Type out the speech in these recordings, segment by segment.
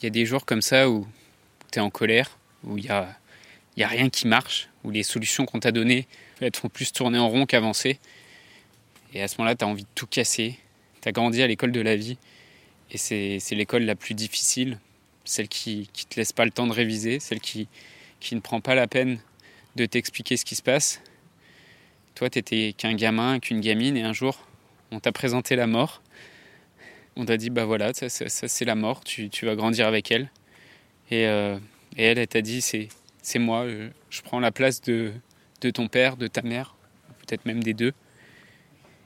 il y a des jours comme ça où tu es en colère, où il n'y a, a rien qui marche, où les solutions qu'on t'a données elles font plus tourner en rond qu'avancer. Et à ce moment-là, tu as envie de tout casser. Tu as grandi à l'école de la vie. Et c'est l'école la plus difficile, celle qui ne te laisse pas le temps de réviser, celle qui, qui ne prend pas la peine de t'expliquer ce qui se passe. Toi, tu étais qu'un gamin, qu'une gamine, et un jour, on t'a présenté la mort. On t'a dit, bah voilà, ça, c'est la mort, tu, vas grandir avec elle. Et, euh, elle, elle t'a dit, c'est moi, je, prends la place de, de ton père, de ta mère, peut-être même des deux.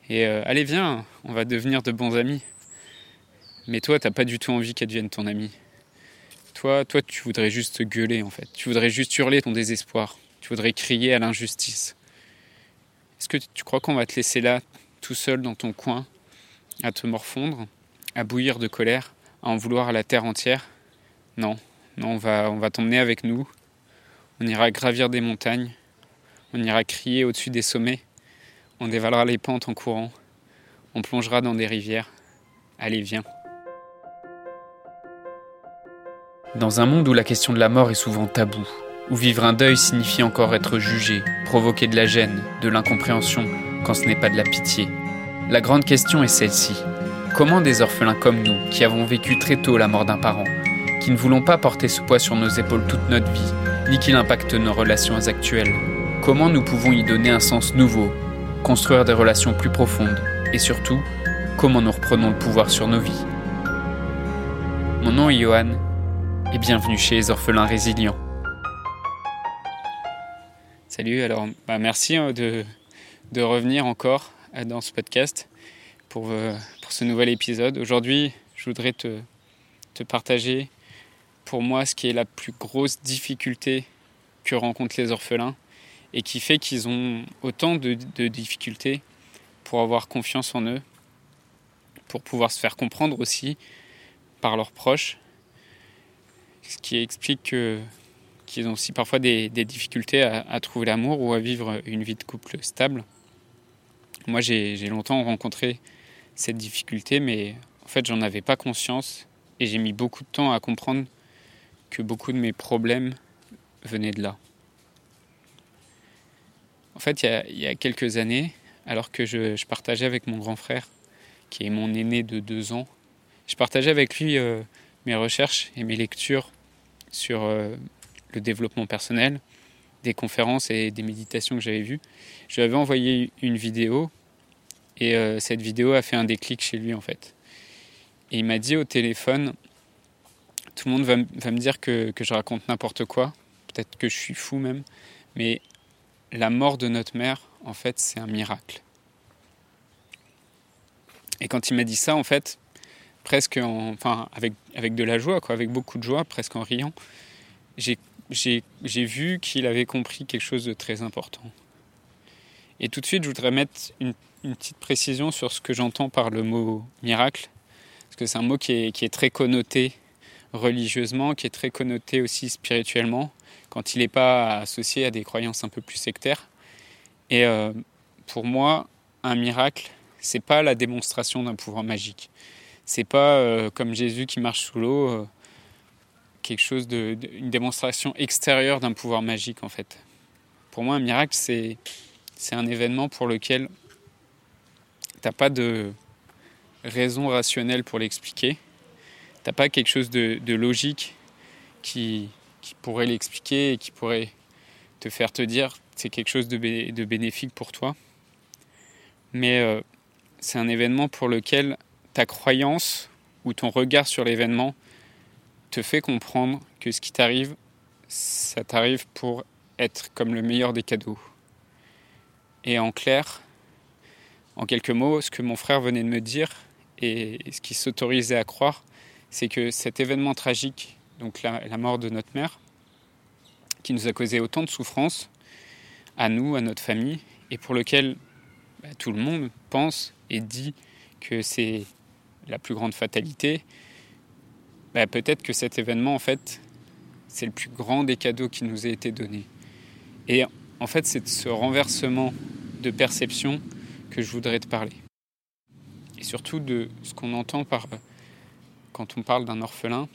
Et euh, allez, viens, on va devenir de bons amis. Mais toi, t'as pas du tout envie qu'elle devienne ton amie. Toi, toi, tu voudrais juste gueuler en fait. Tu voudrais juste hurler ton désespoir. Tu voudrais crier à l'injustice. Est-ce que tu crois qu'on va te laisser là, tout seul dans ton coin, à te morfondre, à bouillir de colère, à en vouloir à la terre entière Non, non, on va, on va t'emmener avec nous. On ira gravir des montagnes. On ira crier au-dessus des sommets. On dévalera les pentes en courant. On plongera dans des rivières. Allez, viens. Dans un monde où la question de la mort est souvent taboue, où vivre un deuil signifie encore être jugé, provoquer de la gêne, de l'incompréhension, quand ce n'est pas de la pitié. La grande question est celle-ci. Comment des orphelins comme nous, qui avons vécu très tôt la mort d'un parent, qui ne voulons pas porter ce poids sur nos épaules toute notre vie, ni qu'il impacte nos relations actuelles, comment nous pouvons y donner un sens nouveau, construire des relations plus profondes, et surtout, comment nous reprenons le pouvoir sur nos vies? Mon nom est Johan, et bienvenue chez les orphelins résilients. Salut, alors bah, merci hein, de, de, revenir encore euh, dans ce podcast pour, euh, ce nouvel épisode. Aujourd'hui, je voudrais te, partager pour moi ce qui est la plus grosse difficulté que rencontrent les orphelins et qui fait qu'ils ont autant de, difficultés pour avoir confiance en eux, pour pouvoir se faire comprendre aussi par leurs proches, ce qui explique que qu'ils ont aussi parfois des, difficultés à, trouver l'amour ou à vivre une vie de couple stable. Moi, j'ai longtemps rencontré cette difficulté, mais en fait, j'en avais pas conscience et j'ai mis beaucoup de temps à comprendre que beaucoup de mes problèmes venaient de là. En fait, il y a, quelques années, alors que je, partageais avec mon grand frère, qui est mon aîné de deux ans, je partageais avec lui euh, mes recherches et mes lectures sur euh, le développement personnel, des conférences et des méditations que j'avais vues. Je lui avais envoyé une vidéo et euh, cette vidéo a fait un déclic chez lui en fait. Et il m'a dit au téléphone, tout le monde va, me dire que, je raconte n'importe quoi, peut-être que je suis fou même, mais la mort de notre mère, en fait, c'est un miracle. Et quand il m'a dit ça, en fait, presque en, enfin, avec, avec de la joie, quoi, avec beaucoup de joie, presque en riant, j'ai vu qu'il avait compris quelque chose de très important. Et tout de suite, je voudrais mettre une, petite précision sur ce que j'entends par le mot miracle, parce que c'est un mot qui est, très connoté religieusement, qui est très connoté aussi spirituellement, quand il n'est pas associé à des croyances un peu plus sectaires. Et euh, pour moi, un miracle, c'est pas la démonstration d'un pouvoir magique. C'est pas euh, comme Jésus qui marche sous l'eau. Euh, quelque chose une démonstration extérieure d'un pouvoir magique en fait. Pour moi, un miracle, c'est c'est un événement pour lequel t'as pas de raison rationnelle pour l'expliquer. T'as pas quelque chose de, logique qui, pourrait l'expliquer et qui pourrait te faire te dire c'est quelque chose de, de, bénéfique pour toi. Mais euh, c'est un événement pour lequel ta croyance ou ton regard sur l'événement te fait comprendre que ce qui t'arrive, ça t'arrive pour être comme le meilleur des cadeaux. Et en clair, en quelques mots, ce que mon frère venait de me dire et ce qu'il s'autorisait à croire, c'est que cet événement tragique, donc la, mort de notre mère, qui nous a causé autant de souffrance, à nous, à notre famille, et pour lequel bah, tout le monde pense et dit que c'est la plus grande fatalité, bah, peut-être que cet événement, en fait, c'est le plus grand des cadeaux qui nous a été donné. Et en fait, c'est de ce renversement de perception que je voudrais te parler. Et surtout de ce qu'on entend par quand on parle d'un orphelin,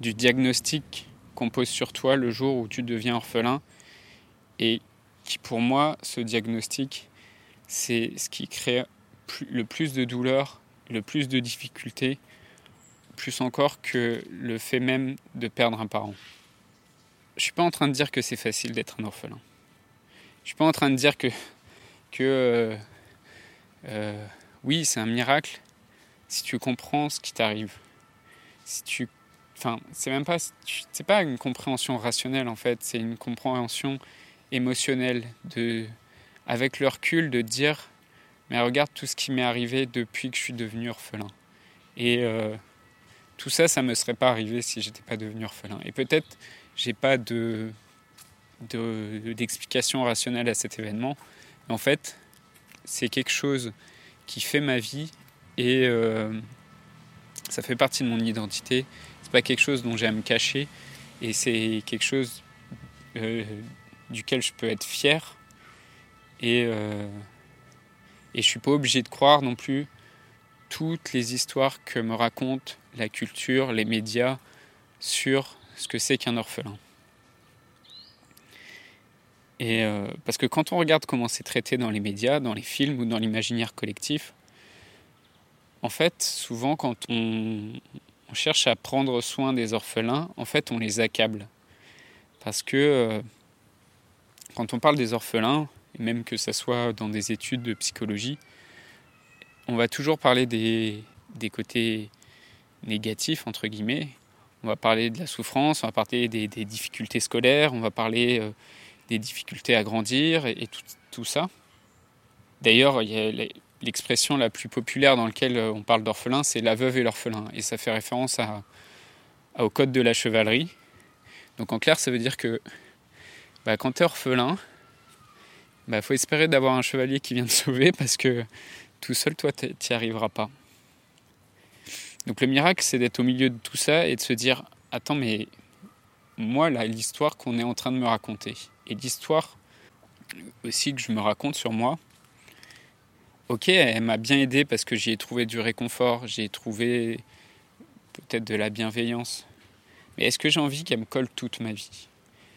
du diagnostic qu'on pose sur toi le jour où tu deviens orphelin et qui pour moi, ce diagnostic, c'est ce qui crée le plus de douleur, le plus de difficultés, plus encore que le fait même de perdre un parent. Je suis pas en train de dire que c'est facile d'être un orphelin. Je suis pas en train de dire que, que euh, euh, oui, c'est un miracle si tu comprends ce qui t'arrive. Si tu, enfin, c'est même pas, c'est pas une compréhension rationnelle en fait, c'est une compréhension émotionnelle de, avec le recul, de dire, mais regarde tout ce qui m'est arrivé depuis que je suis devenu orphelin. Et euh, tout ça, ça me serait pas arrivé si j'étais pas devenu orphelin. Et peut-être j'ai pas de d'explication rationnelle à cet événement. En fait, c'est quelque chose qui fait ma vie et euh, ça fait partie de mon identité. C'est pas quelque chose dont j'aime cacher et c'est quelque chose euh, duquel je peux être fier et euh, et je suis pas obligé de croire non plus toutes les histoires que me raconte la culture, les médias sur ce que c'est qu'un orphelin. Et euh, parce que quand on regarde comment c'est traité dans les médias, dans les films ou dans l'imaginaire collectif, en fait, souvent quand on, cherche à prendre soin des orphelins, en fait, on les accable. Parce que euh, quand on parle des orphelins, même que ce soit dans des études de psychologie, on va toujours parler des, des côtés négatifs, entre guillemets. On va parler de la souffrance, on va parler des, difficultés scolaires, on va parler euh, des difficultés à grandir et, tout, ça. D'ailleurs, l'expression la plus populaire dans laquelle euh, on parle d'orphelin, c'est la veuve et l'orphelin. Et ça fait référence au code de la chevalerie. Donc en clair, ça veut dire que bah, quand tu es orphelin, il bah, faut espérer d'avoir un chevalier qui vient te sauver parce que tout seul, toi, tu n'y arriveras pas. Donc le miracle, c'est d'être au milieu de tout ça et de se dire, attends, mais moi, là, l'histoire qu'on est en train de me raconter, et l'histoire aussi que je me raconte sur moi, ok, elle m'a bien aidé parce que j'y ai trouvé du réconfort, j'ai trouvé peut-être de la bienveillance. Mais est-ce que j'ai envie qu'elle me colle toute ma vie?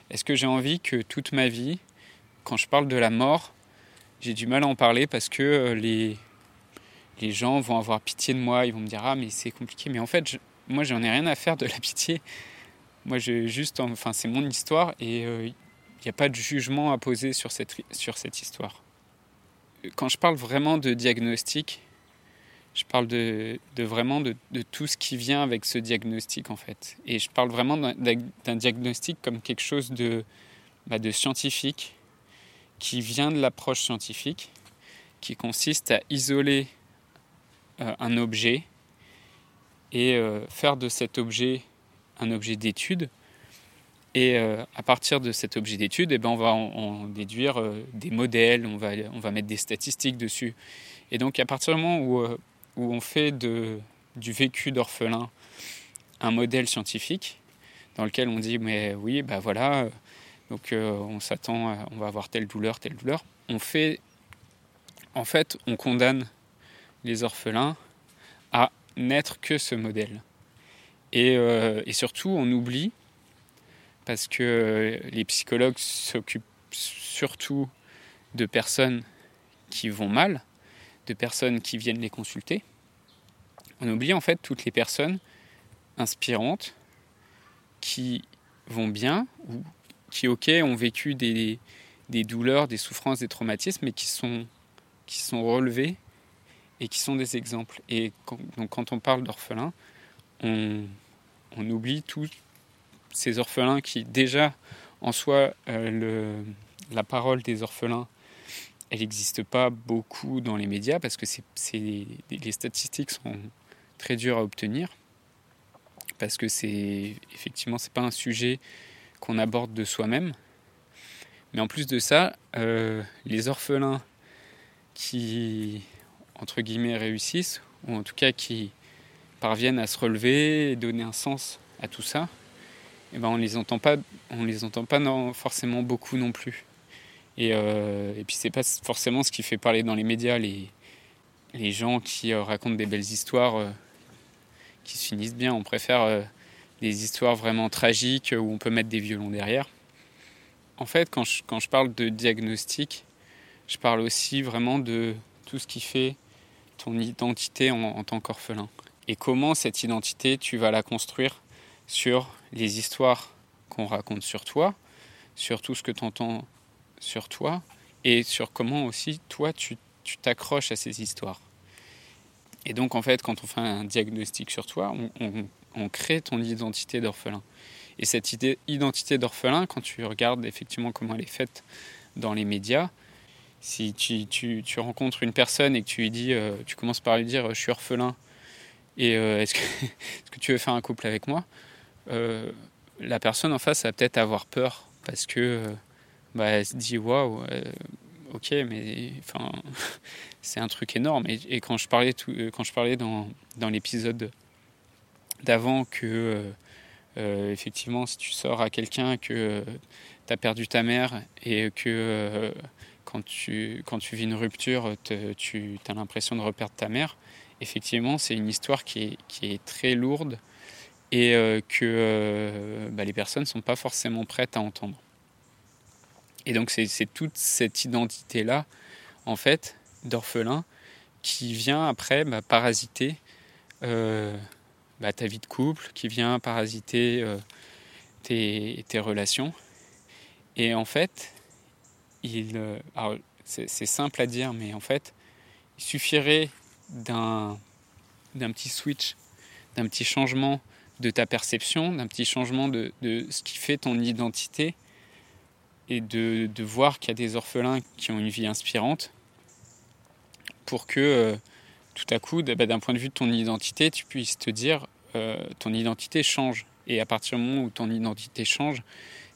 Est-ce que j'ai envie que toute ma vie, quand je parle de la mort, j'ai du mal à en parler parce que euh, les, les gens vont avoir pitié de moi, ils vont me dire Ah, mais c'est compliqué. Mais en fait, moi, j'en ai rien à faire de la pitié. Moi, juste, enfin, c'est mon histoire et euh, il n'y a pas de jugement à poser sur cette, sur cette histoire. Quand je parle vraiment de diagnostic, je parle de, vraiment de, tout ce qui vient avec ce diagnostic en fait. Et je parle vraiment d'un diagnostic comme quelque chose de, bah, de scientifique qui vient de l'approche scientifique, qui consiste à isoler un objet et euh, faire de cet objet un objet d'étude. Et euh, à partir de cet objet d'étude, eh ben, on va en, déduire euh, des modèles, on va, on va mettre des statistiques dessus. Et donc à partir du moment où, euh, où on fait de, du vécu d'orphelin un modèle scientifique, dans lequel on dit mais oui, bah voilà, donc on s'attend, on va avoir telle douleur, telle douleur, on fait, en fait, on condamne les orphelins à n'être que ce modèle. Euh, et, surtout, on oublie, parce que les psychologues s'occupent surtout de personnes qui vont mal, de personnes qui viennent les consulter. On oublie en fait toutes les personnes inspirantes qui vont bien ou qui, ok, ont vécu des, douleurs, des souffrances, des traumatismes, mais qui sont, qui sont relevés et qui sont des exemples. Et quand, donc quand on parle d'orphelins, on, oublie tous ces orphelins qui déjà en soi euh, la parole des orphelins elle n'existe pas beaucoup dans les médias parce que les statistiques sont très dures à obtenir parce que c'est effectivement c'est pas un sujet qu'on aborde de soi-même mais en plus de ça euh, les orphelins qui entre guillemets réussissent ou en tout cas qui parviennent à se relever et donner un sens à tout ça, eh ben on les entend pas, on les entend pas forcément beaucoup non plus. Et, euh, et puis c'est pas forcément ce qui fait parler dans les médias les, les gens qui euh, racontent des belles histoires euh, qui se finissent bien. On préfère des histoires vraiment tragiques où on peut mettre des violons derrière. En fait, quand je, quand je parle de diagnostic, je parle aussi vraiment de tout ce qui fait ton identité en, tant qu'orphelin. Et comment cette identité, tu vas la construire sur les histoires qu'on raconte sur toi, sur tout ce que tu entends sur toi, et sur comment aussi toi, tu t'accroches à ces histoires. Et donc, en fait, quand on fait un diagnostic sur toi, on, crée ton identité d'orphelin. Et cette identité d'orphelin, quand tu regardes effectivement comment elle est faite dans les médias, si tu, tu, tu rencontres une personne et que tu lui dis, euh, tu commences par lui dire je suis orphelin et euh, est-ce, que, est que, tu veux faire un couple avec moi euh, La personne en face va peut-être avoir peur parce que bah, elle se dit waouh, ok, mais enfin, c'est un truc énorme. Et, quand je parlais, tout, quand je parlais dans, dans l'épisode d'avant que euh, effectivement, si tu sors à quelqu'un que euh, tu as perdu ta mère et que euh, quand, tu, quand tu vis une rupture, tu as l'impression de reperdre ta mère, effectivement, c'est une histoire qui est, qui est très lourde et que bah, les personnes ne sont pas forcément prêtes à entendre. Et donc, c'est toute cette identité-là, en fait, d'orphelin, qui vient après bah, parasiter bah, ta vie de couple, qui vient parasiter euh, tes, tes, relations. Et en fait, euh, c'est simple à dire, mais en fait, il suffirait d'un petit switch, d'un petit changement de ta perception, d'un petit changement de, de, ce qui fait ton identité, et de, de voir qu'il y a des orphelins qui ont une vie inspirante, pour que euh, tout à coup, bah, d'un point de vue de ton identité, tu puisses te dire euh, ton identité change. Et à partir du moment où ton identité change,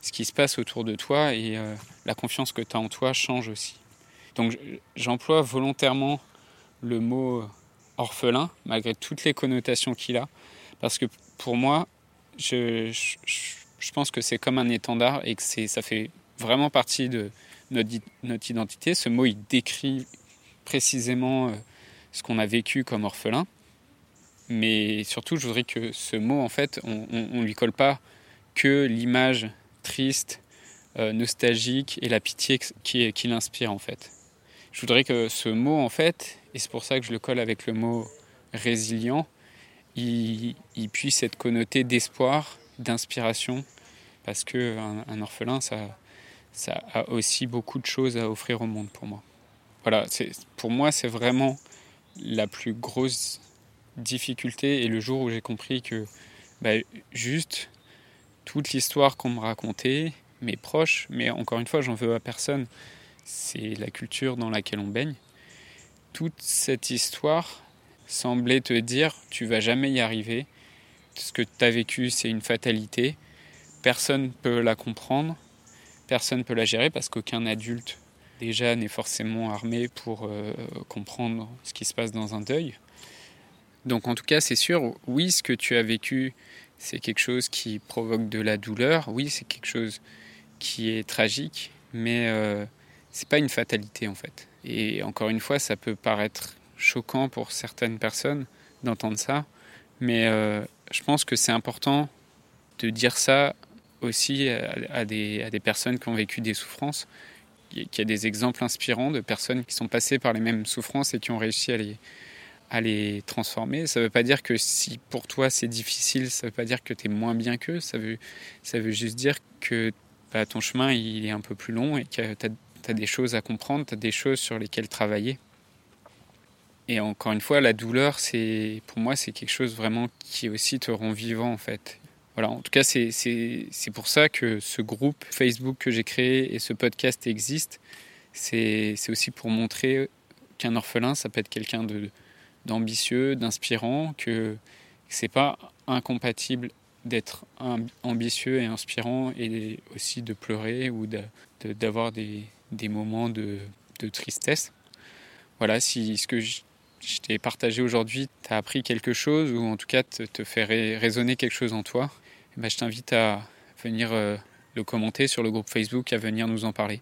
ce qui se passe autour de toi et euh, la confiance que tu as en toi change aussi. Donc j'emploie volontairement le mot orphelin, malgré toutes les connotations qu'il a, parce que pour moi, je, pense que c'est comme un étendard et que ça fait vraiment partie de notre, notre, identité. Ce mot, il décrit précisément euh, ce qu'on a vécu comme orphelin. Mais surtout, je voudrais que ce mot, en fait, on ne lui colle pas que l'image triste, euh, nostalgique et la pitié qui, qui l'inspire, en fait. Je voudrais que ce mot, en fait, et c'est pour ça que je le colle avec le mot résilient, il, puisse être connoté d'espoir, d'inspiration, parce qu'un un orphelin, ça, ça a aussi beaucoup de choses à offrir au monde pour moi. Voilà, pour moi, c'est vraiment la plus grosse difficulté et le jour où j'ai compris que bah, juste toute l'histoire qu'on me racontait, mes proches, mais encore une fois, j'en veux à personne, c'est la culture dans laquelle on baigne. Toute cette histoire semblait te dire tu vas jamais y arriver, ce que tu as vécu c'est une fatalité, personne ne peut la comprendre, personne ne peut la gérer parce qu'aucun adulte déjà n'est forcément armé pour euh, comprendre ce qui se passe dans un deuil. Donc en tout cas, c'est sûr, oui, ce que tu as vécu, c'est quelque chose qui provoque de la douleur, oui, c'est quelque chose qui est tragique, mais euh, c'est pas une fatalité en fait. Et encore une fois, ça peut paraître choquant pour certaines personnes d'entendre ça, mais euh, je pense que c'est important de dire ça aussi à, des, à, des, personnes qui ont vécu des souffrances, qu'il y a des exemples inspirants de personnes qui sont passées par les mêmes souffrances et qui ont réussi à les, à les transformer. Ça ne veut pas dire que si pour toi c'est difficile, ça ne veut pas dire que tu es moins bien qu'eux. Ça veut, ça veut juste dire que bah, ton chemin il est un peu plus long et que tu as, des choses à comprendre, tu as des choses sur lesquelles travailler. Et encore une fois, la douleur, c'est pour moi, c'est quelque chose vraiment qui aussi te rend vivant en fait. Voilà, en tout cas, c'est pour ça que ce groupe Facebook que j'ai créé et ce podcast existent. C'est aussi pour montrer qu'un orphelin, ça peut être quelqu'un de, d'ambitieux, d'inspirant, que c'est pas incompatible d'être ambitieux et inspirant et aussi de pleurer ou d'avoir des, des, moments de, de, tristesse. Voilà, si ce que je, t'ai partagé aujourd'hui t'a appris quelque chose ou en tout cas te, fait résonner quelque chose en toi, eh ben je t'invite à venir euh, le commenter sur le groupe Facebook, à venir nous en parler.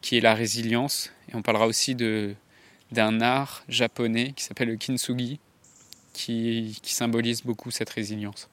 qui est la résilience. Et on parlera aussi de, d'un art japonais qui s'appelle le kintsugi, qui, qui symbolise beaucoup cette résilience.